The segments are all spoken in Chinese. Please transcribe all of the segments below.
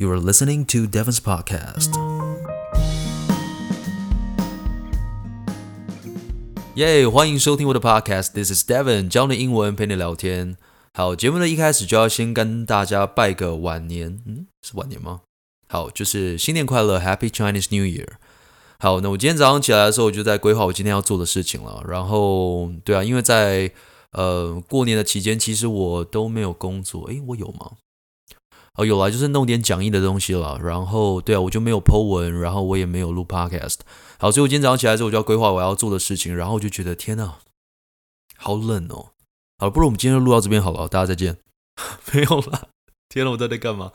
You are listening to Devon's podcast. 耶欢迎收听我的 podcast. This is Devon，教你英文，陪你聊天。好，节目的一开始就要先跟大家拜个晚年，嗯，是晚年吗？好，就是新年快乐，Happy Chinese New Year。好，那我今天早上起来的时候，我就在规划我今天要做的事情了。然后，对啊，因为在呃过年的期间，其实我都没有工作。诶，我有吗？哦，有啦，就是弄点讲义的东西了。然后，对啊，我就没有 po 文，然后我也没有录 podcast。好，所以我今天早上起来之后，我就要规划我要做的事情。然后我就觉得，天呐，好冷哦。好，不如我们今天就录到这边好了，大家再见。没有了，天呐，我在在干嘛？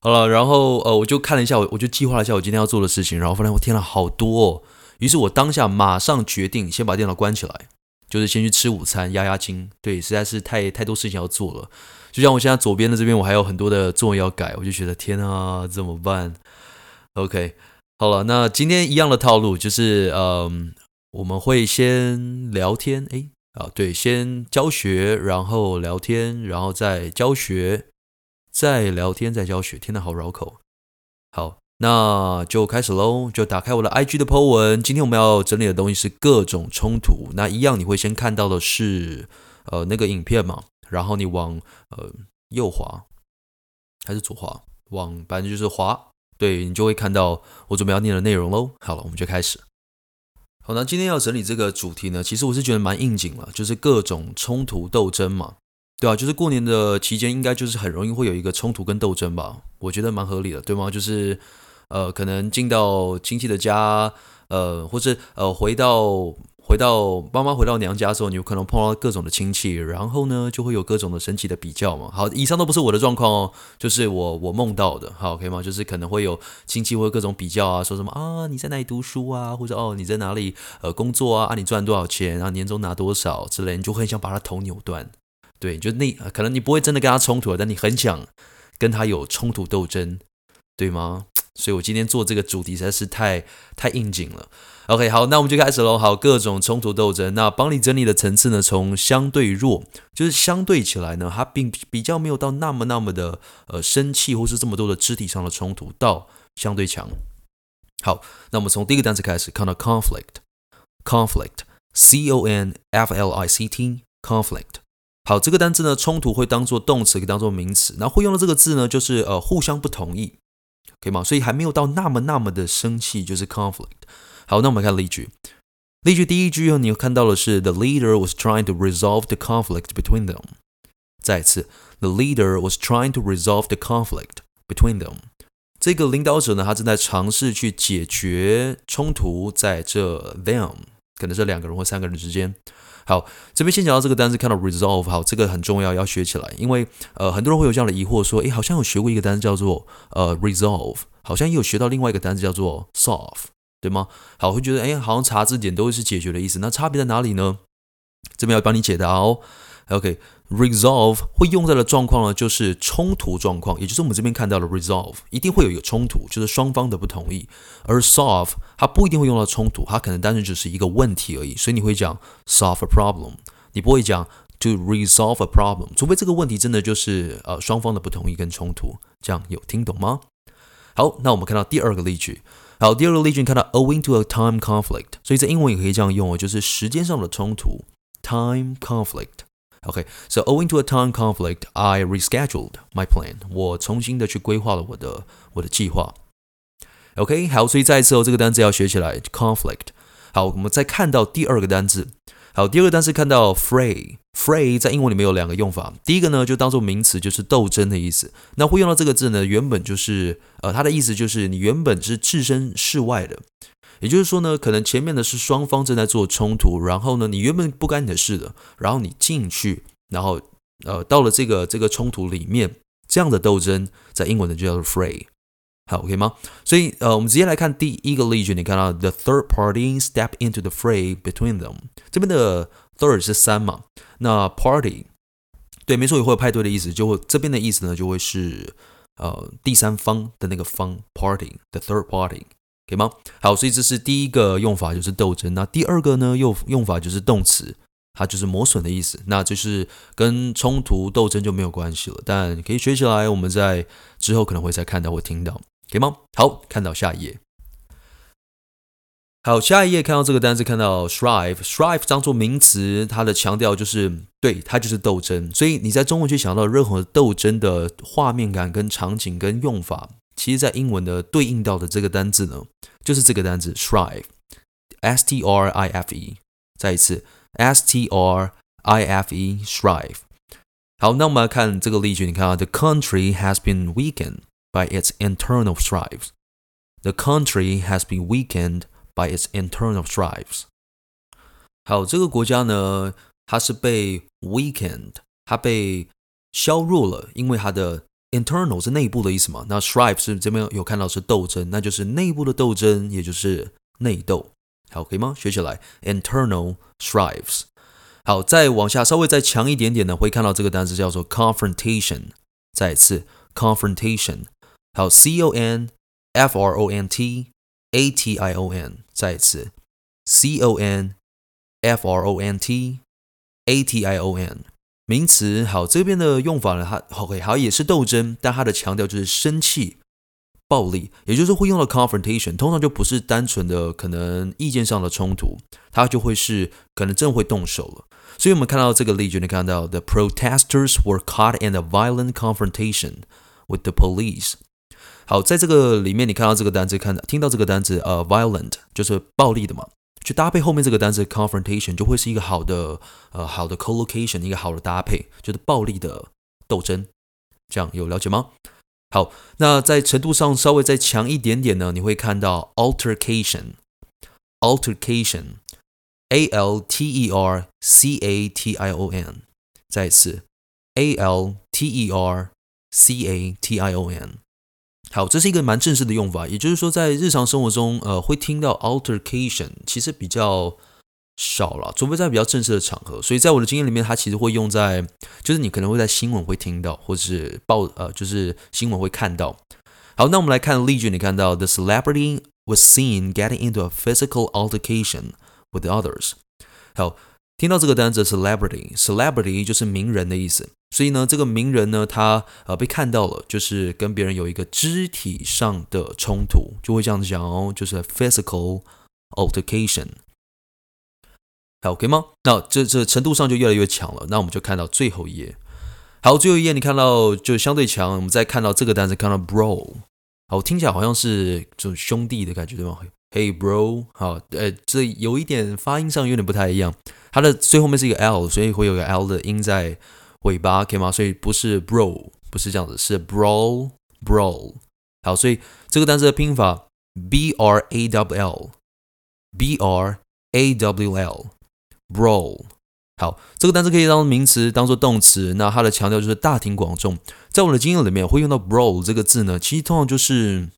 好了，然后呃，我就看了一下，我我就计划了一下我今天要做的事情。然后发现我天呐，好多哦。于是我当下马上决定先把电脑关起来，就是先去吃午餐压压惊。对，实在是太太多事情要做了。就像我现在左边的这边，我还有很多的作业要改，我就觉得天啊，怎么办？OK，好了，那今天一样的套路就是，嗯，我们会先聊天，诶，啊，对，先教学，然后聊天，然后再教学，再聊天，再教学，天呐，好绕口。好，那就开始喽，就打开我的 IG 的 po 文。今天我们要整理的东西是各种冲突，那一样你会先看到的是，呃，那个影片嘛。然后你往呃右滑还是左滑？往反正就是滑，对，你就会看到我准备要念的内容喽。好了，我们就开始。好，那今天要整理这个主题呢，其实我是觉得蛮应景了，就是各种冲突斗争嘛，对啊，就是过年的期间，应该就是很容易会有一个冲突跟斗争吧，我觉得蛮合理的，对吗？就是呃，可能进到亲戚的家，呃，或是呃回到。回到妈妈回到娘家的时候，你有可能碰到各种的亲戚，然后呢，就会有各种的神奇的比较嘛。好，以上都不是我的状况哦，就是我我梦到的，好，OK 吗？就是可能会有亲戚会有各种比较啊，说什么啊，你在哪里读书啊，或者哦你在哪里呃工作啊，啊你赚多少钱啊，年终拿多少之类，你就很想把他头扭断。对，就那可能你不会真的跟他冲突，但你很想跟他有冲突斗争，对吗？所以我今天做这个主题实在是太太应景了。OK，好，那我们就开始喽。好，各种冲突斗争，那帮你整理的层次呢，从相对弱，就是相对起来呢，它并比较没有到那么那么的呃生气，或是这么多的肢体上的冲突，到相对强。好，那我们从第一个单词开始，看到 conflict，conflict，c o n f l i c t，conflict。好，这个单词呢，冲突会当做动词，可以当做名词，那会用的这个字呢，就是呃互相不同意，可以吗？所以还没有到那么那么的生气，就是 conflict。好，那我们看例句。例句第一句哦，你看到的是 The leader was trying to resolve the conflict between them。再一次，The leader was trying to resolve the conflict between them。这个领导者呢，他正在尝试去解决冲突在这 them，可能是两个人或三个人之间。好，这边先讲到这个单词，看到 resolve，好，这个很重要，要学起来，因为呃，很多人会有这样的疑惑，说，诶，好像有学过一个单词叫做呃 resolve，好像也有学到另外一个单词叫做 solve。对吗？好，会觉得哎，好像查字典都是解决的意思。那差别在哪里呢？这边要帮你解答哦。OK，resolve、会用在的状况呢，就是冲突状况，也就是我们这边看到的 resolve，一定会有一个冲突，就是双方的不同意。而 solve 它不一定会用到冲突，它可能单纯只是一个问题而已。所以你会讲 solve a problem，你不会讲 to resolve a problem，除非这个问题真的就是呃双方的不同意跟冲突。这样有听懂吗？好，那我们看到第二个例句。好，第二个例句看到 owing to a time conflict，所以在英文也可以这样用哦，就是时间上的冲突，time conflict。OK，so owing to a time conflict, I rescheduled my plan。我重新的去规划了我的我的计划。OK，好，所以再一次哦，这个单词要学起来，conflict。好，我们再看到第二个单词。好，第二个单词看到 fray，fray 在英文里面有两个用法。第一个呢，就当做名词，就是斗争的意思。那会用到这个字呢，原本就是呃，它的意思就是你原本是置身事外的，也就是说呢，可能前面的是双方正在做冲突，然后呢，你原本不干你的事的，然后你进去，然后呃，到了这个这个冲突里面，这样的斗争在英文呢就叫做 fray。好，OK 吗？所以，呃，我们直接来看第一个例句。你看到 the third party step into the fray between them。这边的 third 是三嘛？那 party 对，没错，也会有派对的意思。就会这边的意思呢，就会是呃第三方的那个方 party，the third party，可以吗？好，所以这是第一个用法，就是斗争。那第二个呢，用用法就是动词它就是磨损的意思。那就是跟冲突斗争就没有关系了，但可以学起来，我们在之后可能会再看到或听到，可以吗？好，看到下一页。好，下一页看到这个单词，看到 strive，strive 当做名词，它的强调就是对，它就是斗争。所以你在中文去想到任何斗争的画面感、跟场景、跟用法，其实在英文的对应到的这个单字呢，就是这个单字 strife，s t r i f e。再一次，s t r i f e，strife。好，那我们来看这个例句，你看啊，the country has been weakened by its internal strife。The country has been weakened by its internal strifes。好，这个国家呢，它是被 weakened，它被削弱了，因为它的 internal 是内部的意思嘛。那 strife 是这边有看到是斗争，那就是内部的斗争，也就是内斗。好，可以吗？学起来，internal strifes。好，再往下稍微再强一点点呢，会看到这个单词叫做 confrontation。再一次，confrontation。好，c o n f r o n t a t i o n。再一次，c o n f r o n t a t i o n，名词。好，这边的用法呢，它 OK，好也是斗争，但它的强调就是生气、暴力，也就是会用到 confrontation，通常就不是单纯的可能意见上的冲突，它就会是可能真会动手了。所以我们看到这个例句，你看到 The protesters were caught in a violent confrontation with the police。好，在这个里面，你看到这个单词，看到听到这个单词，呃，violent 就是暴力的嘛，去搭配后面这个单词 confrontation，就会是一个好的，呃，好的 collocation，一个好的搭配，就是暴力的斗争，这样有了解吗？好，那在程度上稍微再强一点点呢，你会看到 altercation，altercation，a l t e r c a t i o n，再一次，a l t e r c a t i o n。好，这是一个蛮正式的用法，也就是说，在日常生活中，呃，会听到 altercation，其实比较少了，除非在比较正式的场合。所以在我的经验里面，它其实会用在，就是你可能会在新闻会听到，或者是报，呃，就是新闻会看到。好，那我们来看例句，你看到 the celebrity was seen getting into a physical altercation with others。好。听到这个单词 celebrity，celebrity 就是名人的意思，所以呢，这个名人呢，他呃被看到了，就是跟别人有一个肢体上的冲突，就会这样子讲哦，就是 physical altercation，还 OK 吗？那这这程度上就越来越强了。那我们就看到最后一页，好，最后一页你看到就相对强，我们再看到这个单词，看到 bro，好，听起来好像是就兄弟的感觉，对吗？Hey bro，好，呃，这有一点发音上有点不太一样，它的最后面是一个 L，所以会有个 L 的音在尾巴，可以吗？所以不是 bro，不是这样子，是 brawl，brawl。好，所以这个单词的拼法 B R A W L，B R A W L，brawl。好，这个单词可以当名词，当做动词，那它的强调就是大庭广众。在我的经验里面，会用到 brawl 这个字呢，其实通常就是。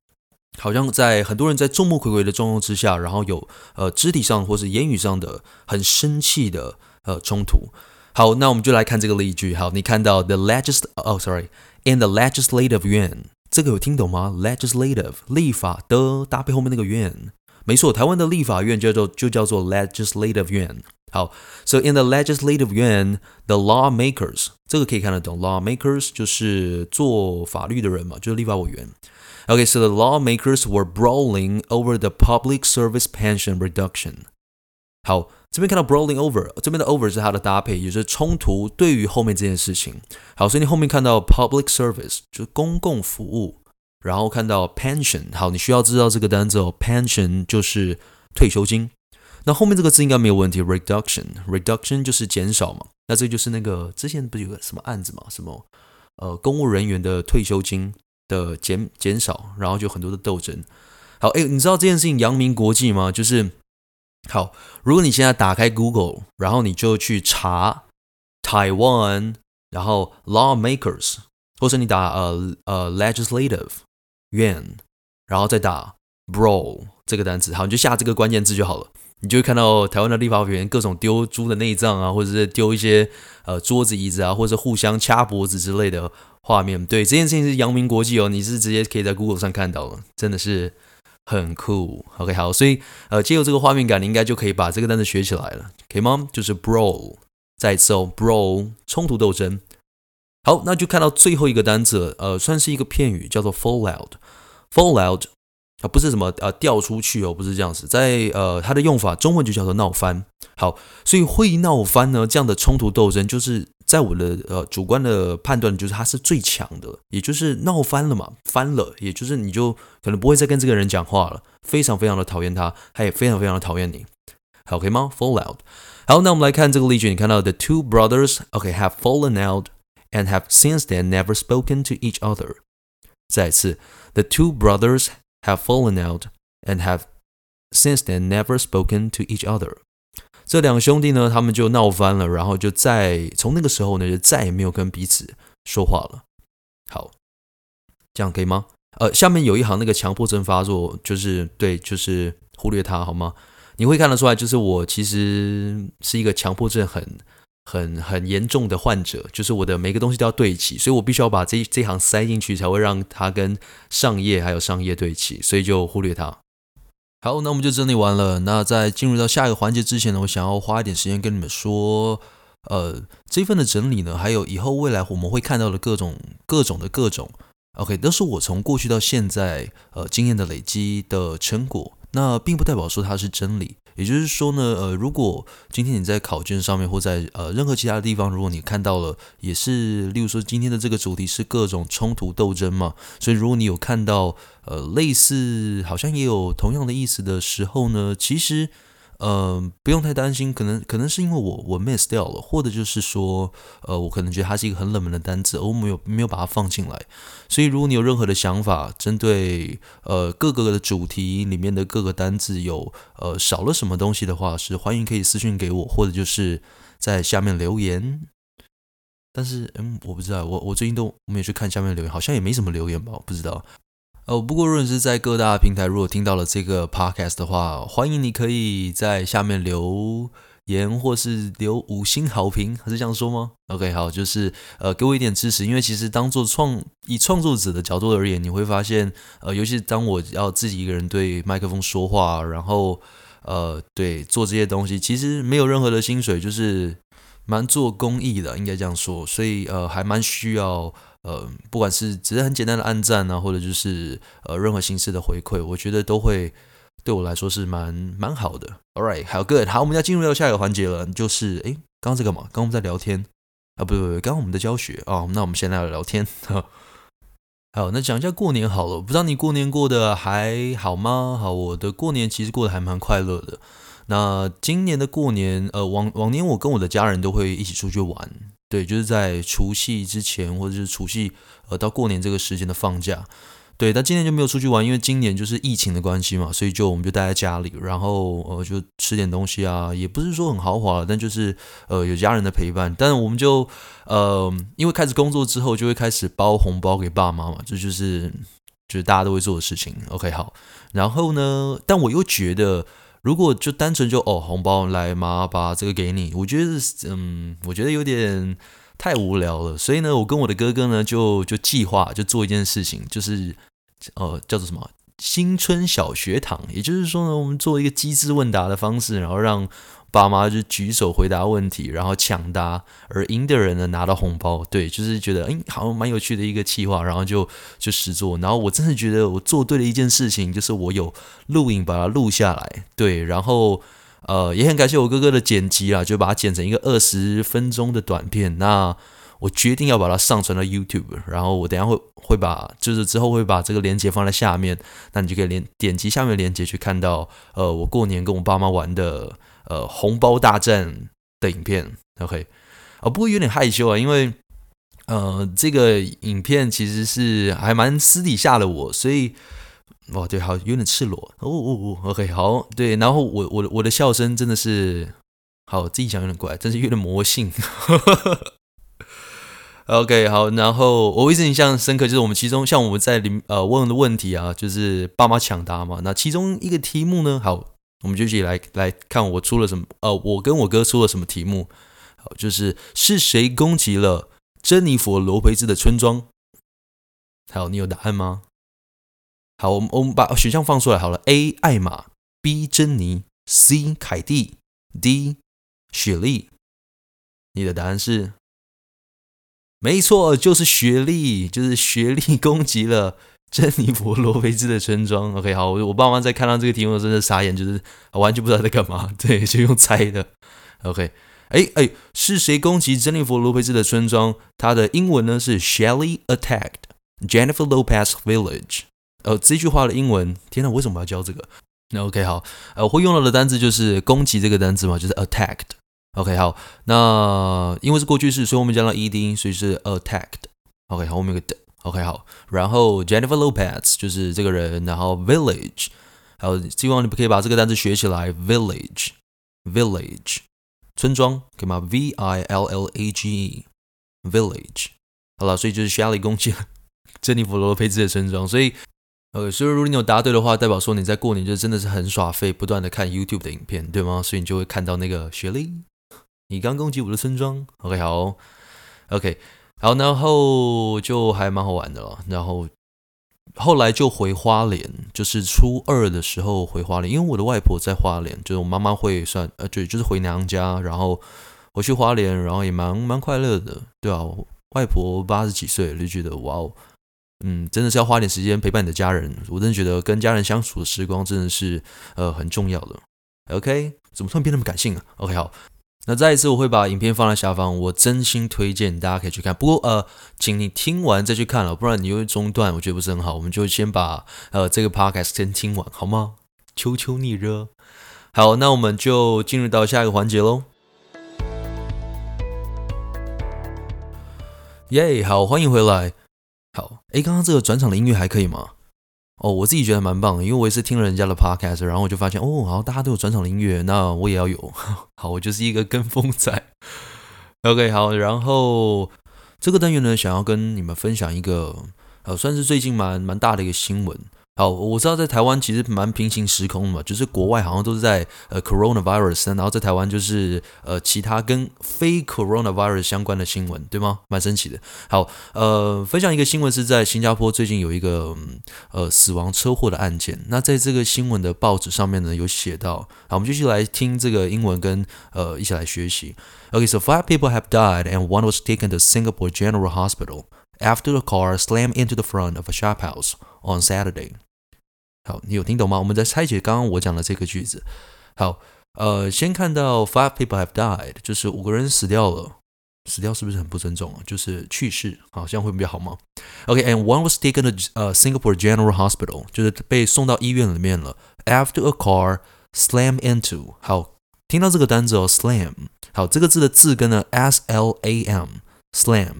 好像在很多人在众目睽睽的状况之下，然后有呃肢体上或是言语上的很生气的呃冲突。好，那我们就来看这个例句。好，你看到 the legis 哦，sorry，in the legislative YAN 这个有听懂吗？legislative 立法的搭配后面那个院，没错，台湾的立法院叫做就叫做 legislative YAN。好，so in the legislative YAN，THE lawmakers 这个可以看得懂，lawmakers 就是做法律的人嘛，就是立法委员。Okay, so the lawmakers were brawling over the public service pension reduction. 好，这边看到 brawling over，这边的 over 是它的搭配，也就是冲突对于后面这件事情。好，所以你后面看到 public service 就是公共服务，然后看到 pension，好，你需要知道这个单词哦，pension 就是退休金。那后面这个字应该没有问题，reduction，reduction 就是减少嘛。那这就是那个之前不是有个什么案子嘛，什么呃公务人员的退休金。的减减少，然后就很多的斗争。好，哎，你知道这件事情扬名国际吗？就是好，如果你现在打开 Google，然后你就去查台湾，然后 lawmakers，或者你打呃呃 legislative yuan，然后再打 brawl 这个单词，好，你就下这个关键字就好了，你就会看到台湾的立法委员各种丢猪的内脏啊，或者是丢一些呃桌子椅子啊，或者是互相掐脖子之类的。画面，对，这件事情是扬名国际哦，你是直接可以在 Google 上看到的，真的是很酷。OK，好，所以呃，借由这个画面感，你应该就可以把这个单词学起来了，可以吗？就是 bro，再一次哦，bro，冲突斗争。好，那就看到最后一个单词，呃，算是一个片语，叫做 fallout，fallout。啊，不是什么呃掉出去哦，不是这样子，在呃它的用法，中文就叫做闹翻。好，所以会闹翻呢，这样的冲突斗争，就是在我的呃主观的判断，就是它是最强的，也就是闹翻了嘛，翻了，也就是你就可能不会再跟这个人讲话了，非常非常的讨厌他，他也非常非常的讨厌你。好，OK 吗？fall out。好，那我们来看这个例句，你看到 the two brothers，OK，have fallen out。and have since then never spoken to each other. 再次，the two brothers have fallen out and have since then never spoken to each other. 这两兄弟呢，他们就闹翻了，然后就再从那个时候呢，就再也没有跟彼此说话了。好，这样可以吗？呃，下面有一行那个强迫症发作，就是对，就是忽略它好吗？你会看得出来，就是我其实是一个强迫症很。很很严重的患者，就是我的每个东西都要对齐，所以我必须要把这这行塞进去，才会让它跟上页还有上页对齐，所以就忽略它。好，那我们就整理完了。那在进入到下一个环节之前呢，我想要花一点时间跟你们说，呃，这份的整理呢，还有以后未来我们会看到的各种各种的各种，OK，都是我从过去到现在呃经验的累积的成果，那并不代表说它是真理。也就是说呢，呃，如果今天你在考卷上面或在呃任何其他的地方，如果你看到了，也是，例如说今天的这个主题是各种冲突斗争嘛，所以如果你有看到呃类似好像也有同样的意思的时候呢，其实。嗯、呃，不用太担心，可能可能是因为我我 miss 掉了，或者就是说，呃，我可能觉得它是一个很冷门的单词，而我没有没有把它放进来。所以，如果你有任何的想法，针对呃各个的主题里面的各个单字有呃少了什么东西的话，是欢迎可以私信给我，或者就是在下面留言。但是，嗯，我不知道，我我最近都没有去看下面留言，好像也没什么留言吧，不知道。哦，不过如果是在各大平台，如果听到了这个 podcast 的话，欢迎你可以在下面留言，或是留五星好评，还是这样说吗？OK，好，就是呃，给我一点支持，因为其实当做创以创作者的角度而言，你会发现，呃，尤其是当我要自己一个人对麦克风说话，然后呃，对做这些东西，其实没有任何的薪水，就是蛮做公益的，应该这样说，所以呃，还蛮需要。呃，不管是只是很简单的按赞啊，或者就是呃任何形式的回馈，我觉得都会对我来说是蛮蛮好的。All right，好，good，好，我们要进入到下一个环节了，就是诶，刚刚在干嘛？刚刚我们在聊天啊，不对不不，刚刚我们在教学啊，那我们现在来聊天。好，那讲一下过年好了，不知道你过年过得还好吗？好，我的过年其实过得还蛮快乐的。那今年的过年，呃，往往年我跟我的家人都会一起出去玩。对，就是在除夕之前，或者是除夕呃到过年这个时间的放假。对，但今年就没有出去玩，因为今年就是疫情的关系嘛，所以就我们就待在家里，然后呃就吃点东西啊，也不是说很豪华，但就是呃有家人的陪伴。但我们就呃因为开始工作之后，就会开始包红包给爸妈嘛，这就，就是就是大家都会做的事情。OK，好，然后呢，但我又觉得。如果就单纯就哦红包来嘛把这个给你，我觉得嗯，我觉得有点太无聊了。所以呢，我跟我的哥哥呢就就计划就做一件事情，就是呃叫做什么新春小学堂，也就是说呢，我们做一个机智问答的方式，然后让。爸妈就举手回答问题，然后抢答，而赢的人呢拿到红包。对，就是觉得哎，好像蛮有趣的一个计划，然后就就实做。然后我真的觉得我做对了一件事情，就是我有录影把它录下来。对，然后呃也很感谢我哥哥的剪辑啊，就把它剪成一个二十分钟的短片。那我决定要把它上传到 YouTube，然后我等下会会把就是之后会把这个链接放在下面，那你就可以连点击下面的链接去看到呃我过年跟我爸妈玩的。呃，红包大战的影片，OK，啊，不过有点害羞啊，因为呃，这个影片其实是还蛮私底下的我，所以哦，对，好，有点赤裸，哦哦哦，OK，好，对，然后我我我的笑声真的是，好，自己讲有点怪，真是有点魔性，OK，好，然后我一直印象深刻，就是我们其中像我们在里呃问的问题啊，就是爸妈抢答嘛，那其中一个题目呢，好。我们就一起来来看我出了什么，呃，我跟我哥出了什么题目，好，就是是谁攻击了珍妮佛罗培兹的村庄？好，你有答案吗？好，我们我们把选项放出来好了：A. 艾玛，B. 珍妮，C. 凯蒂，D. 雪莉。你的答案是？没错，就是雪莉，就是雪莉攻击了珍妮佛罗培兹的村庄。OK，好，我我爸妈在看到这个题目真的傻眼，就是完全不知道在干嘛。对，就用猜的。OK，哎哎，是谁攻击珍妮佛罗培兹的村庄？它的英文呢是 Shelly attacked Jennifer Lopez village。呃，这句话的英文，天哪，为什么要教这个？那 OK，好，呃，我会用到的单词就是攻击这个单词嘛，就是 attacked。OK，好，那因为是过去式，所以我们讲到 ed，所以是 attacked。OK，好，后面有个的。OK，好，然后 Jennifer Lopez 就是这个人，然后 village，好，希望你们可以把这个单词学起来，village，village，村庄，可以吗？V I L L A G E，village。好了，所以就是 Shelly 攻击了珍妮佛罗培兹的村庄，所以。呃，所以如果你有答对的话，代表说你在过年就真的是很耍废，不断的看 YouTube 的影片，对吗？所以你就会看到那个雪莉，你刚攻击我的村庄。OK，好，OK，好，然后就还蛮好玩的了。然后后来就回花莲，就是初二的时候回花莲，因为我的外婆在花莲，就是我妈妈会算，呃，对，就是回娘家，然后我去花莲，然后也蛮蛮快乐的，对啊，外婆八十几岁，就觉得哇哦。嗯，真的是要花点时间陪伴你的家人。我真的觉得跟家人相处的时光真的是呃很重要的。OK，怎么突然变那么感性啊？OK，好，那再一次我会把影片放在下方，我真心推荐大家可以去看。不过呃，请你听完再去看了，不然你又会中断，我觉得不是很好。我们就先把呃这个 podcast 先听完好吗？求求你了。好，那我们就进入到下一个环节喽。耶、好，欢迎回来。好，诶，刚刚这个转场的音乐还可以吗？哦，我自己觉得蛮棒的，因为我也是听了人家的 podcast，然后我就发现，哦，好，大家都有转场的音乐，那我也要有。好，我就是一个跟风仔。OK，好，然后这个单元呢，想要跟你们分享一个，呃，算是最近蛮蛮大的一个新闻。好，我知道在台湾其实蛮平行时空的嘛，就是国外好像都是在呃 coronavirus，然后在台湾就是呃其他跟非 coronavirus 相关的新闻，对吗？蛮神奇的。好，呃，分享一个新闻是在新加坡最近有一个嗯呃死亡车祸的案件。那在这个新闻的报纸上面呢有写到，好，我们继续来听这个英文跟呃一起来学习。Okay, so five people have died and one was taken to Singapore General Hospital after a car slammed into the front of a shop house. On Saturday，好，你有听懂吗？我们在拆解刚刚我讲的这个句子。好，呃，先看到 five people have died，就是五个人死掉了。死掉是不是很不尊重啊？就是去世，好，这样会比较好吗？OK，and、one was taken to 呃、Singapore General Hospital，就是被送到医院里面了。After a car slammed into，好，听到这个单字哦，slam，好，这个字的字根呢，S L A M，slam。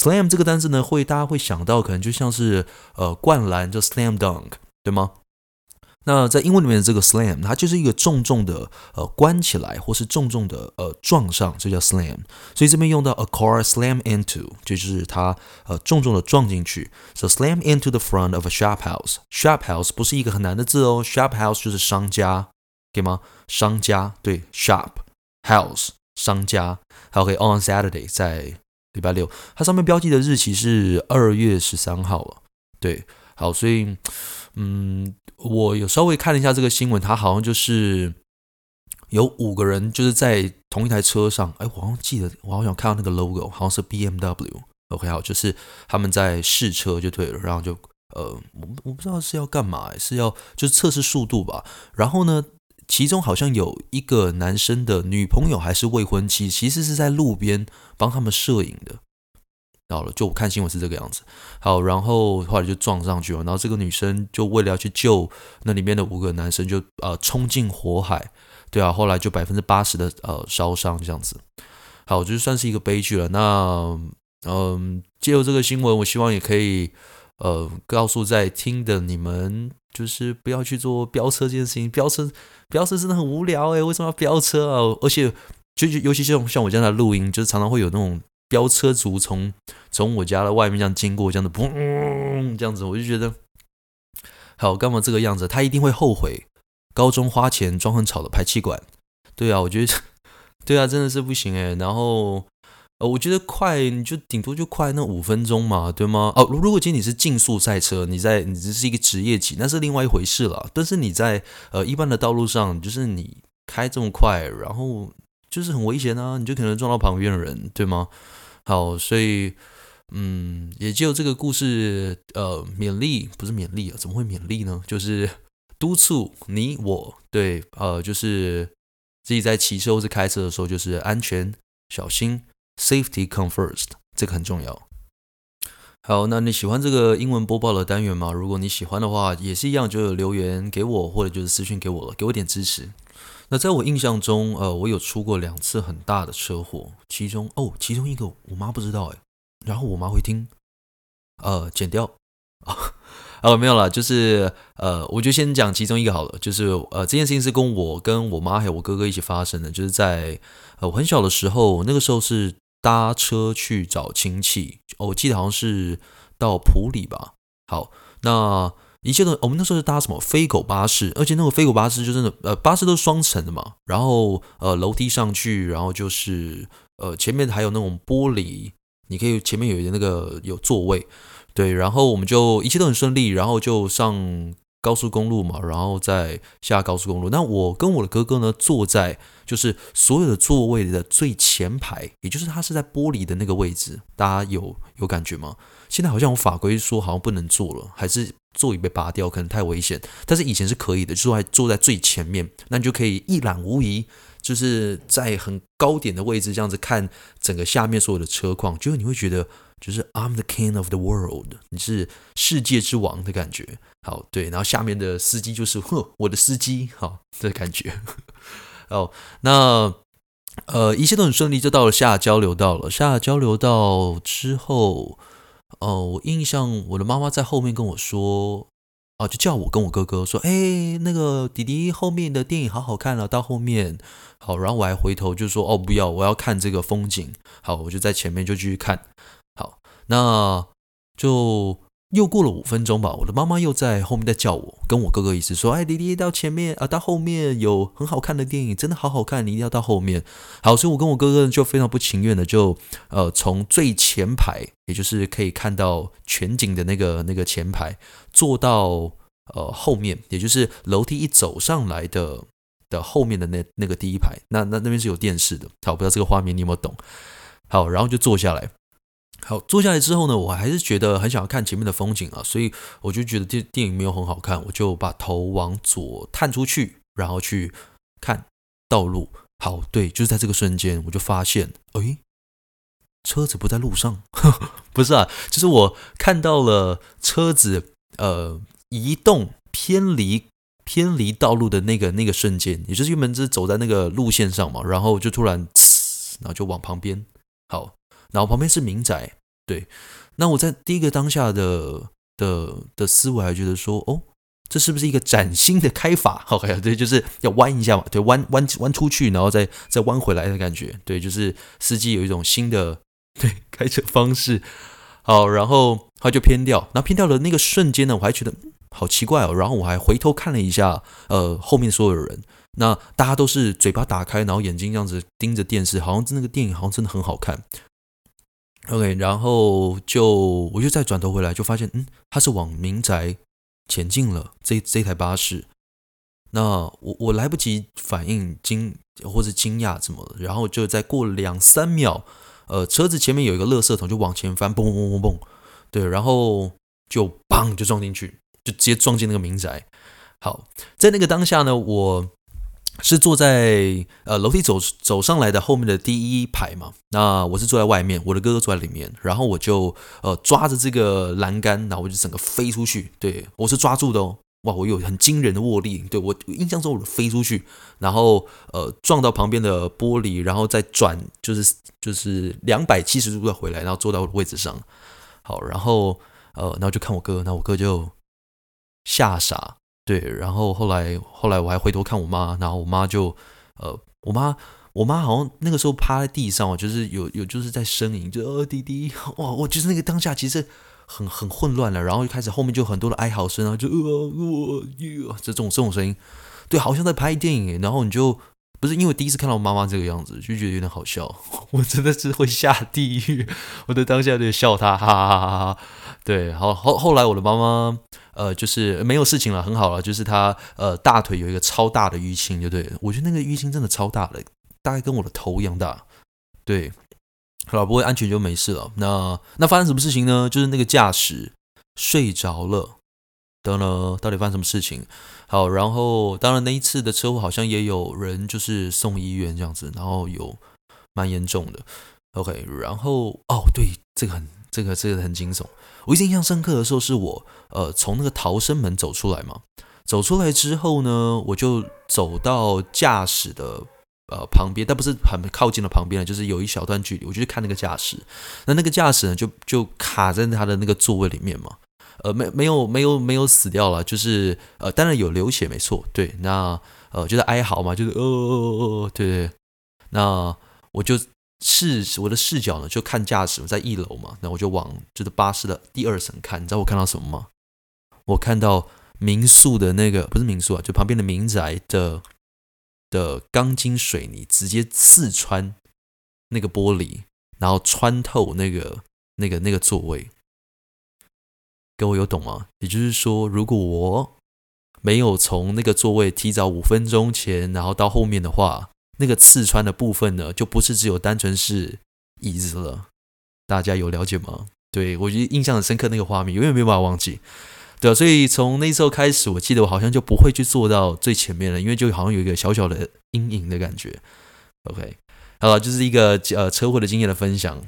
Slam 这个单词呢，会大家会想到，可能就像是呃灌篮，就 slam dunk，对吗？那在英文里面的这个 slam，它就是一个重重的呃关起来，或是重重的呃撞上，这叫 slam。所以这边用到 a car slam into，就是它呃重重的撞进去。So slam into the front of a shop house。shop house 不是一个很难的字哦，shop house 就是商家，对吗？商家对，shop house 商家。，OK on Saturday 在。礼拜六，它上面标记的日期是二月十三号了。对，好，所以，嗯，我有稍微看了一下这个新闻，它好像就是有五个人就是在同一台车上。哎，我好像记得，我好像看到那个 logo，好像是 BMW。OK，好，就是他们在试车就对了，然后就呃，我我不知道是要干嘛，是要就是测试速度吧。然后呢，其中好像有一个男生的女朋友还是未婚妻，其实是在路边帮他们摄影的。到了，就我看新闻是这个样子。好，然后后来就撞上去了，然后这个女生就为了要去救那里面的五个男生就，呃冲进火海。对啊，后来就百分之八十的呃烧伤这样子。好，就算是一个悲剧了。那嗯，借由这个新闻，我希望也可以呃告诉在听的你们。就是不要去做飙车这件事情，飙车飙车真的很无聊诶，为什么要飙车啊？而且就就尤其像像我这样的录音，就是常常会有那种飙车族从从我家的外面这样经过，这样子嘣这样子，我就觉得好干嘛这个样子？他一定会后悔高中花钱装很吵的排气管。对啊，我觉得 对啊，真的是不行诶。然后。呃，我觉得快，你就顶多就快那五分钟嘛，对吗？哦，如如果今天你是竞速赛车，你在你这是一个职业级，那是另外一回事了。但是你在呃一般的道路上，就是你开这么快，然后就是很危险啊，你就可能撞到旁边的人，对吗？好，所以嗯，也就这个故事，呃，勉励不是勉励啊，怎么会勉励呢？就是督促你我，对，呃，就是自己在骑车或是开车的时候，就是安全小心，safety come first，这个很重要。好，那你喜欢这个英文播报的单元吗？如果你喜欢的话，也是一样，就留言给我，或者就是私讯给我了，给我点支持。那在我印象中，呃，我有出过两次很大的车祸，其中哦，其中一个我妈不知道诶，然后我妈会听，呃，剪掉啊，没有啦，就是呃，我就先讲其中一个好了，就是呃，这件事情是跟我跟我妈还有我哥哥一起发生的，就是在呃我很小的时候，那个时候是。搭车去找亲戚，我记得好像是到埔里吧。好，那一切都，我们那时候是搭什么飞狗巴士，而且那个飞狗巴士就真的，呃，巴士都是双层的嘛。然后，呃，楼梯上去，然后就是，呃，前面还有那种玻璃，你可以前面有一个那个有座位，对。然后我们就一切都很顺利，然后就上高速公路嘛，然后再下高速公路。那我跟我的哥哥呢，坐在。就是所有的座位的最前排，也就是它是在玻璃的那个位置，大家有有感觉吗？现在好像有法规说好像不能坐了，还是座椅被拔掉，可能太危险。但是以前是可以的，就是还坐在最前面，那你就可以一览无遗，就是在很高点的位置这样子看整个下面所有的车况，就是你会觉得就是 I'm the king of the world，你是世界之王的感觉。好，对，然后下面的司机就是，我的司机，好，这个感觉。哦，那呃，一切都很顺利，就到了下交流道了。下交流道之后，哦、我印象我的妈妈在后面跟我说，哦、就叫我跟我哥哥说，哎，那个弟弟后面的电影好好看了，到后面好，然后我还回头就说，哦，不要，我要看这个风景。好，我就在前面就继续看。那就。又过了五分钟吧，我的妈妈又在后面在叫我，跟我哥哥一直说：“哎，弟弟到前面啊，到后面有很好看的电影，真的好好看，你一定要到后面。”好，所以我跟我哥哥就非常不情愿的就呃从最前排，也就是可以看到全景的那个那个前排，坐到呃后面，也就是楼梯一走上来的的后面的那那个第一排。那那那边是有电视的，好，不知道这个画面你有没有懂？好，然后就坐下来。好，坐下来之后呢，我还是觉得很想要看前面的风景啊，所以我就觉得电电影没有很好看，我就把头往左探出去，然后去看道路。好，对，就是在这个瞬间，我就发现，诶，车子不在路上，不是啊，就是我看到了车子呃移动偏离偏离道路的那个那个瞬间，也就是原本是走在那个路线上嘛，然后就突然，然后就往旁边，好。然后旁边是民宅，对。那我在第一个当下的的的思维还觉得说，哦，这是不是一个崭新的开法？OK，对，就是要弯一下嘛，对，弯弯弯出去，然后再再弯回来的感觉，对，就是司机有一种新的 对开车方式。好，然后他就偏掉，然后偏掉的那个瞬间呢，我还觉得好奇怪哦。然后我还回头看了一下，呃，后面所有人，那大家都是嘴巴打开，然后眼睛这样子盯着电视，好像那个电影好像真的很好看。OK，然后就我就再转头回来，就发现，嗯，他是往民宅前进了。这这台巴士，那我我来不及反应惊或者惊讶怎么，然后就再过两三秒，呃，车子前面有一个垃圾桶，就往前翻，嘣嘣嘣嘣嘣，对，然后就砰就撞进去，就直接撞进那个民宅。好，在那个当下呢，我。是坐在呃楼梯走走上来的后面的第一排嘛？那我是坐在外面，我的哥哥坐在里面，然后我就呃抓着这个栏杆，然后我就整个飞出去。对，我是抓住的哦，哇，我有很惊人的握力。对，我印象中我飞出去，然后呃撞到旁边的玻璃，然后再转就是就是两百七十度的回来，然后坐到位置上。好，然后呃然后就看我哥，那我哥就吓傻。对，然后后来后来我还回头看我妈，然后我妈就，呃，我妈我妈好像那个时候趴在地上，就是有有就是在呻吟，就呃弟弟，哇，我就是那个当下其实很很混乱了，然后就开始后面就很多的哀嚎声啊，就呃呃呃这种这种声音，对，好像在拍电影，然后你就不是因为第一次看到我妈妈这个样子，就觉得有点好笑，我真的是会下地狱，我的当下就笑他，哈哈哈哈哈，对，好后后来我的妈妈。呃，就是没有事情了，很好了。就是他呃大腿有一个超大的淤青，就对。我觉得那个淤青真的超大的，大概跟我的头一样大。对，好了，不会安全就没事了。那那发生什么事情呢？就是那个驾驶睡着了。得了，到底发生什么事情？好，然后当然那一次的车祸好像也有人就是送医院这样子，然后有蛮严重的。OK，然后哦，对，这个很这个这个很惊悚。我印象深刻的时候是我呃从那个逃生门走出来嘛，走出来之后呢，我就走到驾驶的呃旁边，但不是很靠近的旁边，就是有一小段距离，我就去看那个驾驶。那那个驾驶呢，就就卡在他的那个座位里面嘛。呃，没没有没有没有死掉了，就是呃，当然有流血，没错，对，那呃，就是哀嚎嘛，就是呃，对对，那我就视我的视角呢，就看驾驶，我在一楼嘛，那我就往就是巴士的第二层看，你知道我看到什么吗？我看到民宿的那个不是民宿啊，就旁边的民宅的的钢筋水泥直接刺穿那个玻璃，然后穿透那个那个那个座位。各位有懂吗？也就是说，如果我没有从那个座位提早五分钟前，然后到后面的话，那个刺穿的部分呢，就不是只有单纯是椅子了。大家有了解吗？对，我觉得印象很深刻，那个画面永远没有办法忘记。对啊，所以从那时候开始，我记得我好像就不会去坐到最前面了，因为就好像有一个小小的阴影的感觉。OK，好了，就是一个呃车祸的经验的分享。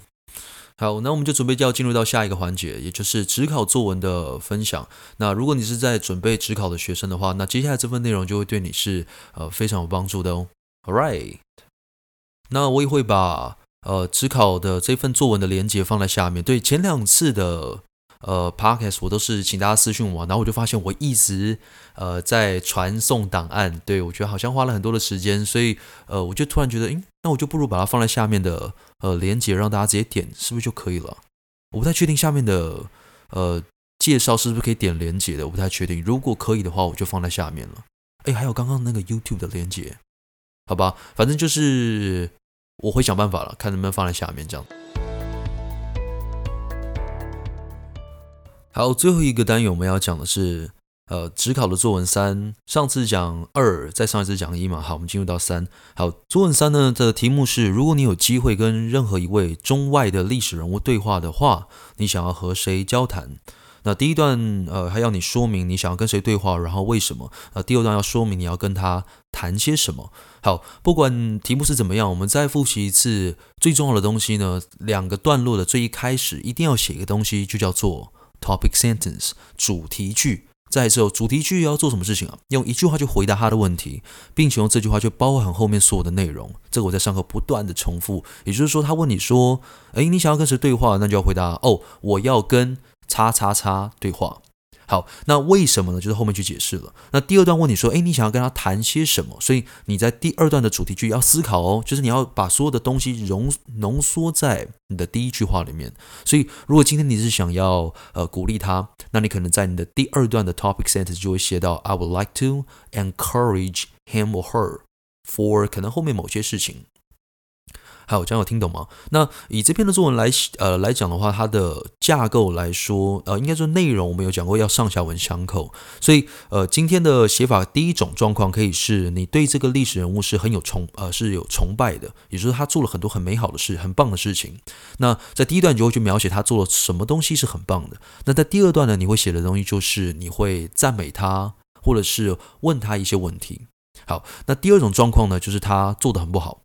好，那我们就准备就要进入到下一个环节，也就是指考作文的分享。那如果你是在准备指考的学生的话，那接下来这份内容就会对你是呃非常有帮助的哦。All right，那我也会把呃指考的这份作文的连接放在下面。对，前两次的。呃，Podcast 我都是请大家私信我，然后我就发现我一直呃在传送档案，对，我觉得好像花了很多的时间，所以呃我就突然觉得，诶，那我就不如把它放在下面的呃连接，让大家直接点，是不是就可以了？我不太确定下面的呃介绍是不是可以点连接的，我不太确定。如果可以的话，我就放在下面了。诶，还有刚刚那个 YouTube 的连接，好吧，反正就是我会想办法了，看能不能放在下面这样。好，最后一个单元我们要讲的是，呃，指考的作文三。上次讲二，再上一次讲一嘛。好，我们进入到三。好，作文三呢的题目是：如果你有机会跟任何一位中外的历史人物对话的话，你想要和谁交谈？那第一段，呃，还要你说明你想要跟谁对话，然后为什么？呃，第二段要说明你要跟他谈些什么。好，不管题目是怎么样，我们再复习一次最重要的东西呢。两个段落的最一开始一定要写一个东西，就叫做。Topic sentence 主题句，再之后主题句要做什么事情啊？用一句话去回答他的问题，并且用这句话去包含后面所有的内容。这个我在上课不断的重复。也就是说，他问你说：“诶，你想要跟谁对话？”那就要回答：“哦，我要跟叉叉叉对话。”好，那为什么呢？就是后面去解释了。那第二段问你说，诶，你想要跟他谈些什么？所以你在第二段的主题句要思考哦，就是你要把所有的东西浓浓缩在你的第一句话里面。所以，如果今天你是想要呃鼓励他，那你可能在你的第二段的 topic sentence 就会写到，I would like to encourage him or her for 可能后面某些事情。好，这样有听懂吗？那以这篇的作文来呃来讲的话，它的架构来说，呃，应该说内容我们有讲过要上下文相扣，所以呃，今天的写法第一种状况可以是你对这个历史人物是很有崇呃是有崇拜的，也就是他做了很多很美好的事，很棒的事情。那在第一段你就会去描写他做了什么东西是很棒的。那在第二段呢，你会写的东西就是你会赞美他，或者是问他一些问题。好，那第二种状况呢，就是他做得很不好。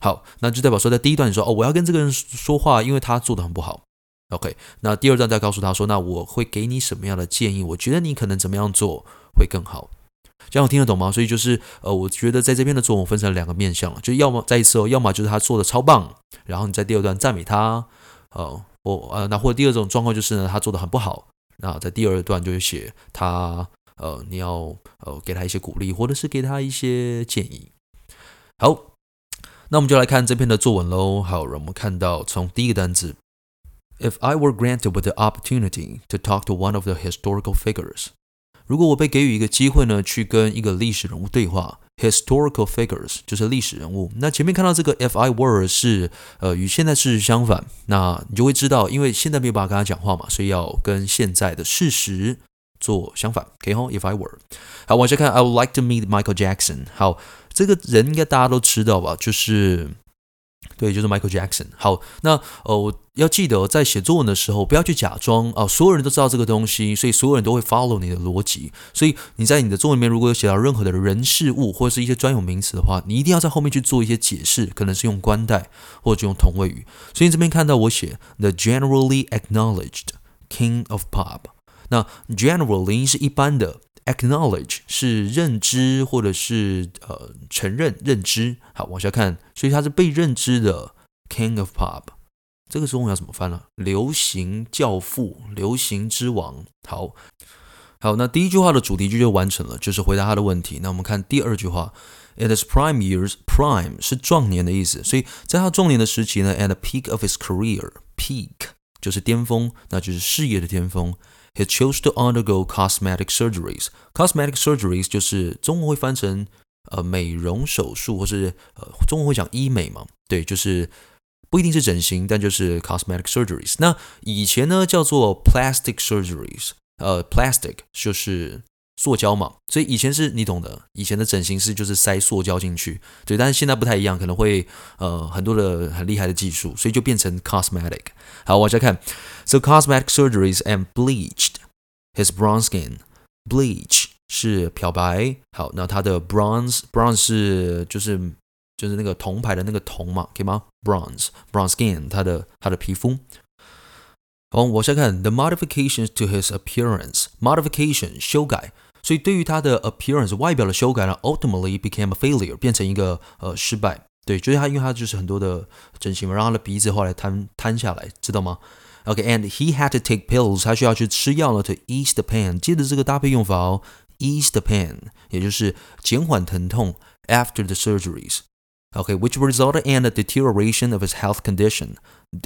好，那就代表说，在第一段你说哦，我要跟这个人说话，因为他做得很不好。OK，那第二段再告诉他说，那我会给你什么样的建议？我觉得你可能怎么样做会更好。这样我听得懂吗？所以就是呃，我觉得在这边的作文分成两个面向，就要么再一次哦，要么就是他做的超棒，然后你在第二段赞美他，呃，或呃，那或者第二种状况就是呢，他做的很不好，那在第二段就是写他呃，你要呃给他一些鼓励，或者是给他一些建议。好。那我们就来看这篇的作文喽。好，让我们看到从第一个单词，If I were granted with the opportunity to talk to one of the historical figures，如果我被给予一个机会呢，去跟一个历史人物对话，historical figures 就是历史人物。那前面看到这个 If I were 是呃与现在事实相反，那你就会知道，因为现在没有办法跟他讲话嘛，所以要跟现在的事实做相反。可以吼，If I were，好，往下看，I would like to meet Michael Jackson。好。这个人应该大家都知道吧？就是。对，就是 Michael Jackson。好，那呃，我要记得在写作文的时候，不要去假装啊、所有人都知道这个东西，所以所有人都会 follow 你的逻辑。所以你在你的作文里面，如果有写到任何的人事物或者是一些专有名词的话，你一定要在后面去做一些解释，可能是用关代或者用同位语。所以这边看到我写 The generally acknowledged King of Pop，那 generally 是一般的。Acknowledge 是认知或者是呃承认认知，好，往下看，所以他是被认知的 King of Pop，这个中文要怎么翻呢？流行教父，流行之王。好，好，那第一句话的主题句就完成了，就是回答他的问题。那我们看第二句话，It is prime years，prime 是壮年的意思，所以在他壮年的时期呢，at the peak of his career，peak 就是巅峰，那就是事业的巅峰。He chose to undergo cosmetic surgeries. Cosmetic surgeries 就是中文会翻成呃美容手术，或是呃中文会讲医美嘛？对，就是不一定是整形，但就是 cosmetic surgeries。那以前呢叫做 plastic surgeries，呃，plastic 就是。塑胶嘛，所以以前是你懂的，以前的整形师就是塞塑胶进去，对，但是现在不太一样，可能会呃很多的很厉害的技术，所以就变成 cosmetic。好，往下看，so cosmetic surgeries and bleached his bronze skin。bleach 是漂白，好，那它的 bronze bronze 是就是就是那个铜牌的那个铜嘛，可以吗？bronze bronze skin，它的它的皮肤。好，往下看，the modifications to his appearance modification 修改。所以对于他的 appearance 外表的修改呢，ultimately became a failure，变成一个呃失败。对，就是他，因为他就是很多的整形嘛，让他的鼻子后来瘫瘫下来，知道吗？OK，and、he had to take pills，他需要去吃药了，to ease the pain。记得这个搭配用法哦，ease the pain，也就是减缓疼痛，after the surgeries。OK，which、resulted in a deterioration of his health condition。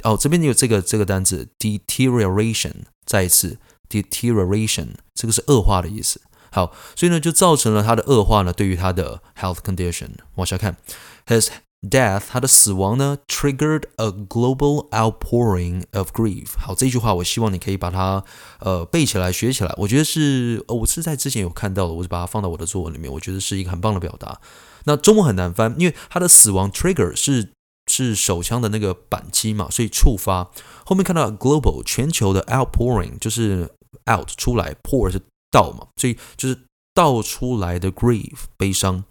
哦，这边有这个这个单词 deterioration，再一次 deterioration，这个是恶化的意思。好，所以呢，就造成了他的恶化呢。对于他的 health condition，往下看，his death，他的死亡呢，triggered a global outpouring of grief。好，这句话我希望你可以把它呃背起来、学起来。我觉得是呃，我是在之前有看到的，我就把它放到我的作文里面。我觉得是一个很棒的表达。那中文很难翻，因为他的死亡 trigger 是是手枪的那个扳机嘛，所以触发。后面看到 global 全球的 outpouring 就是 out 出来，pour 是。倒嘛，所以就是倒出来的 grief 悲伤，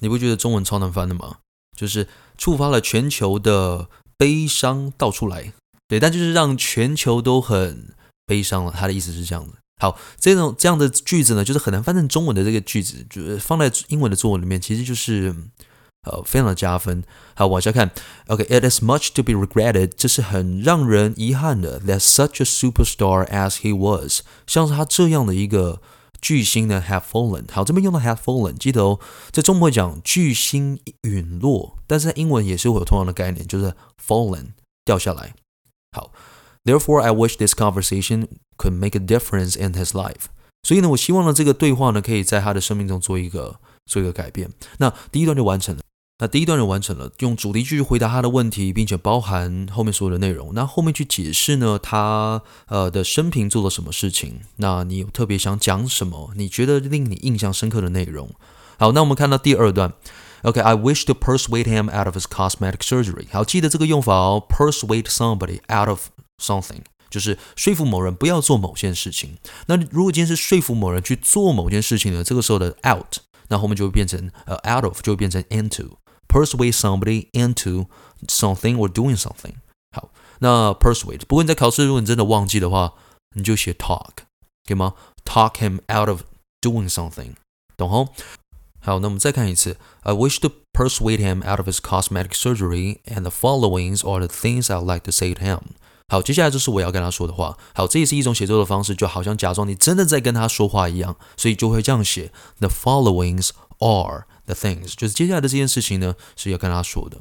你不觉得中文超难翻的吗？就是触发了全球的悲伤倒出来，对，但就是让全球都很悲伤了。他的意思是这样的。好，这种这样的句子呢，就是很难翻成中文的这个句子，就是放在英文的作文里面，其实就是。呃，非常的加分。好，往下看。OK，it is much to be regretted，这是很让人遗憾的。That such a superstar as he was，像是他这样的一个巨星呢，have fallen。好，这边用到 have fallen，记得哦，在中文会讲巨星陨落，但是在英文也是会有同样的概念，就是 fallen 掉下来。好，Therefore I wish this conversation could make a difference in his life。所以呢，我希望呢，这个对话呢，可以在他的生命中做一个做一个改变。那第一段就完成了。 那第一段就完成了，用主题句回答他的问题，并且包含后面所有的内容。那后面去解释呢，他呃的生平做了什么事情？那你有特别想讲什么？你觉得令你印象深刻的内容？好，那我们看到第二段。OK，I wish to persuade him out of his cosmetic surgery。好，记得这个用法哦，persuade somebody out of something，就是说服某人不要做某件事情。那如果今天是说服某人去做某件事情呢？这个时候的 out，那后面就会变成呃 out of，就会变成 into。Persuade somebody into something or doing something。好，那 persuade。不过你在考试，如果你真的忘记的话，你就写 talk，可以吗？Talk him out of doing something，懂吼？好，那我们再看一次。I wish to persuade him out of his cosmetic surgery, and the followings are the things I'd like to say to him。好，接下来就是我要跟他说的话。好，这也是一种写作的方式，就好像假装你真的在跟他说话一样，所以就会这样写：The followings are。 The things 就是接下来的这件事情呢，是要跟他说的。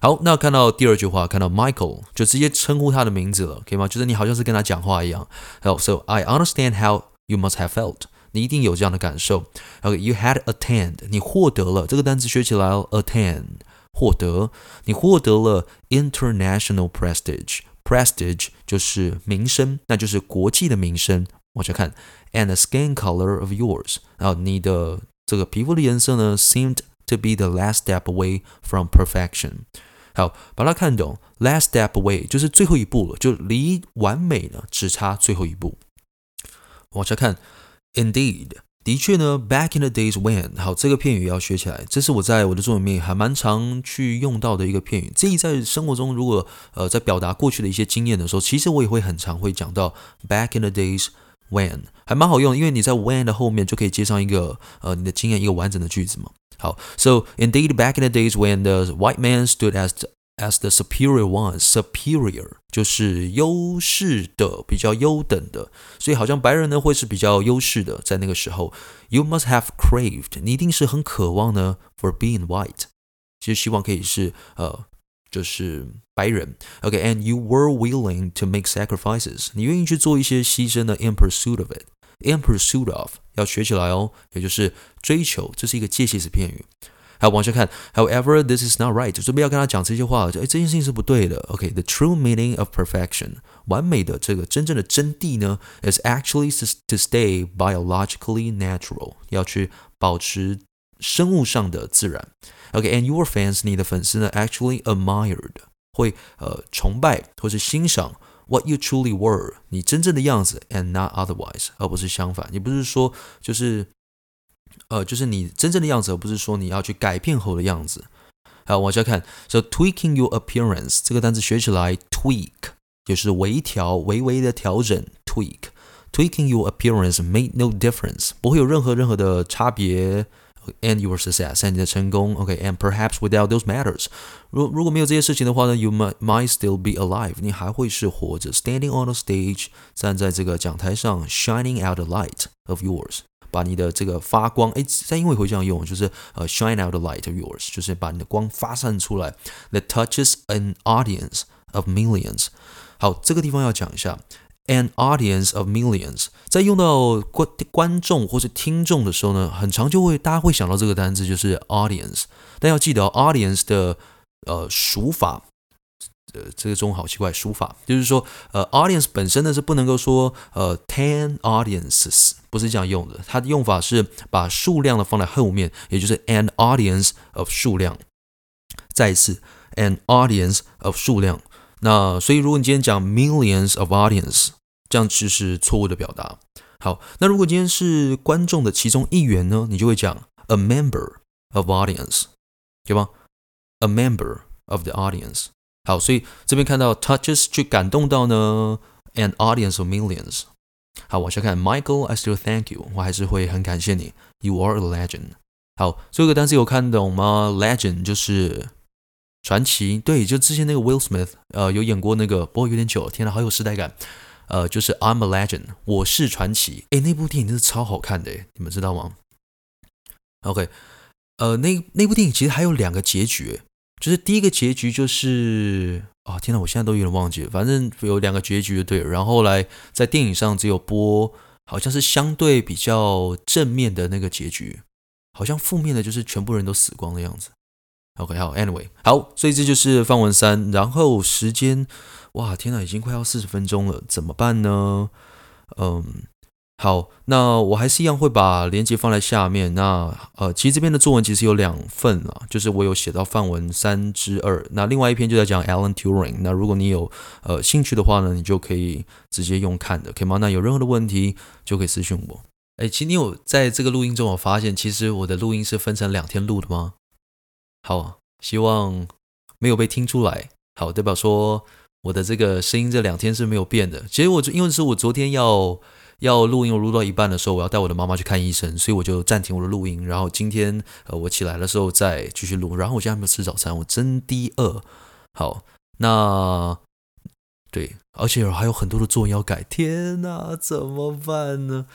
好，那看到第二句话，看到 Michael 就直接称呼他的名字了，可以吗？就是你好像是跟他讲话一样。好，So I understand how you must have felt。你一定有这样的感受。OK，you had attained，你获得了这个单词学起来哦，attain 获得，你获得了 international prestige。prestige 就是名声，那就是国际的名声。往下看，and the skin color of yours，然后你的。 这个皮肤的颜色呢，seemed to be the last step away from perfection。好，把它看懂，last step away 就是最后一步了，就离完美呢只差最后一步。往下看，indeed。的确呢，back in the days when，好，这个片语要学起来。这是我在我的作文里面还蛮常去用到的一个片语。这一在生活中，如果呃在表达过去的一些经验的时候，其实我也会很常会讲到 back in the days when，还蛮好用，因为你在 when 的后面就可以接上一个呃你的经验一个完整的句子嘛。好，so indeed back in the days when the white man stood as As the superior one, superior 就是优势的，比较优等的，所以好像白人呢会是比较优势的，在那个时候，You must have craved，你一定是很渴望呢，for being white，其实希望可以是呃， 就是白人，OK，and、okay, you were willing to make sacrifices，你愿意去做一些牺牲的，in pursuit of it，in pursuit of 要学起来哦，也就是追求，这是一个介系词片语。还有往下看，However, this is not right。准备要跟他讲这些话，就哎，这件事情是不对的。OK，the、okay, true meaning of perfection，完美的这个真正的真谛呢，is actually to stay biologically natural，要去保持 生物上的自然。OK，and、your fans，你的粉丝呢，actually admired，会呃崇拜或是欣赏 what you truly were，你真正的样子，and not otherwise，而不是相反。你不是说就是。呃，就是你真正的样子，而不是说你要去改变后的样子。好，往下看，so tweaking your appearance 这个单词学起来，tweak 就是微调、微微的调整，tweak。tweaking your appearance made no difference，不会有任何任何的差别。And your success，在你的成功，OK，and perhaps without those matters，如如果没有这些事情的话呢，you might might still be alive，你还会是活着，standing on a stage，站在这个讲台上，shining out the light of yours。把你的这个发光，哎，在英文会这样用，就是呃，shine out the light of yours，就是把你的光发散出来。That touches an audience of millions。好，这个地方要讲一下 ，an audience of millions，在用到观观众或是听众的时候呢，很常就会大家会想到这个单词，就是 audience。但要记得，audience 的呃数法。呃，这个中文好奇怪，书法就是说，呃，audience 本身呢是不能够说，呃，ten audiences 不是这样用的，它的用法是把数量呢放在后面，也就是 an audience of 数量。再一次，an audience of 数量。那所以如果你今天讲 millions of audience，这样其实是错误的表达。好，那如果今天是观众的其中一员呢，你就会讲 a member of audience，对吧？a member of the audience。好，所以这边看到 touches 去感动到呢，an audience of millions。好，往下看，Michael，I still thank you，我还是会很感谢你，You are a legend。好，这个单词有看懂吗？Legend 就是传奇，对，就之前那个 Will Smith，呃，有演过那个，不过有点久了，天呐，好有时代感。呃，就是 I'm a legend，我是传奇。诶，那部电影真的超好看的，你们知道吗？OK，呃，那那部电影其实还有两个结局。就是第一个结局就是哦，天呐，我现在都有点忘记了。反正有两个结局就对了。然后后来在电影上只有播，好像是相对比较正面的那个结局，好像负面的就是全部人都死光的样子。OK，好，Anyway，好，所以这就是范文三。然后时间，哇，天呐，已经快要四十分钟了，怎么办呢？嗯。好，那我还是一样会把链接放在下面。那呃，其实这边的作文其实有两份啊，就是我有写到范文三之二。那另外一篇就在讲 Alan Turing。那如果你有呃兴趣的话呢，你就可以直接用看的，可以吗？那有任何的问题就可以私讯我。哎，其实你有在这个录音中有发现，其实我的录音是分成两天录的吗？好，希望没有被听出来。好，代表说我的这个声音这两天是没有变的。其实我因为是我昨天要。要录音，我录到一半的时候，我要带我的妈妈去看医生，所以我就暂停我的录音。然后今天，呃，我起来的时候再继续录。然后我现在没有吃早餐，我真的饿。好，那对，而且还有很多的作业要改。天哪，怎么办呢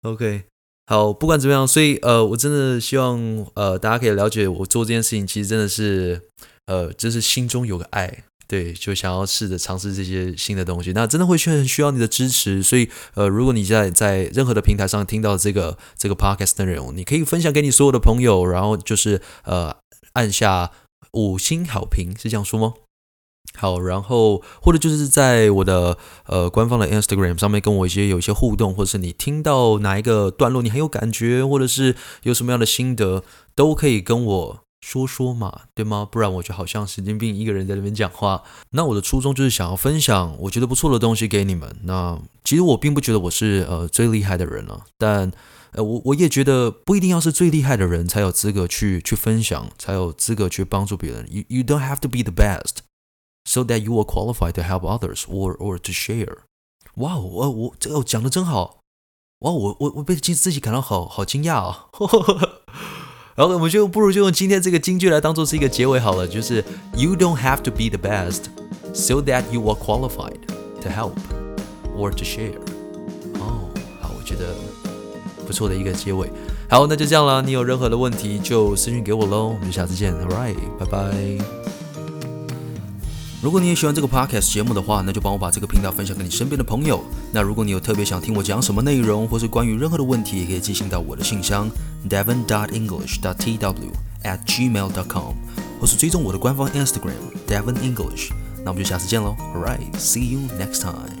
？OK，好，不管怎么样，所以呃，我真的希望呃，大家可以了解我做这件事情，其实真的是呃，就是心中有个爱。对，就想要试着尝试这些新的东西，那真的会很需要你的支持。所以，呃，如果你在在任何的平台上听到这个这个 podcast 的内容，你可以分享给你所有的朋友，然后就是呃按下五星好评，是这样说吗？好，然后或者就是在我的呃官方的 Instagram 上面跟我一些有一些互动，或者是你听到哪一个段落你很有感觉，或者是有什么样的心得，都可以跟我说说嘛，对吗？不然我就好像神经病一个人在那边讲话。那我的初衷就是想要分享我觉得不错的东西给你们。那其实我并不觉得我是呃最厉害的人了，但呃我我也觉得不一定要是最厉害的人才有资格去去分享，才有资格去帮助别人。You you don't have to be the best. So that you are qualified to help others or or to share。哇，我我这个讲的真好，哇，我我我被自自己感到好好惊讶啊！然后我们就不如就用今天这个金句来当做是一个结尾好了，就是 You don't have to be the best, so that you are qualified to help or to share。哦，好，我觉得不错的一个结尾。好，那就这样了。你有任何的问题就私信给我喽。我们下次见，All right，拜拜。如果你也喜欢这个 podcast 节目的话，那就帮我把这个频道分享给你身边的朋友。那如果你有特别想听我讲什么内容，或是关于任何的问题，也可以寄信到我的信箱 devon dot english dot tw at gmail dot com，或是追踪我的官方 Instagram devon english。那我们就下次见喽，Alright，see you next time。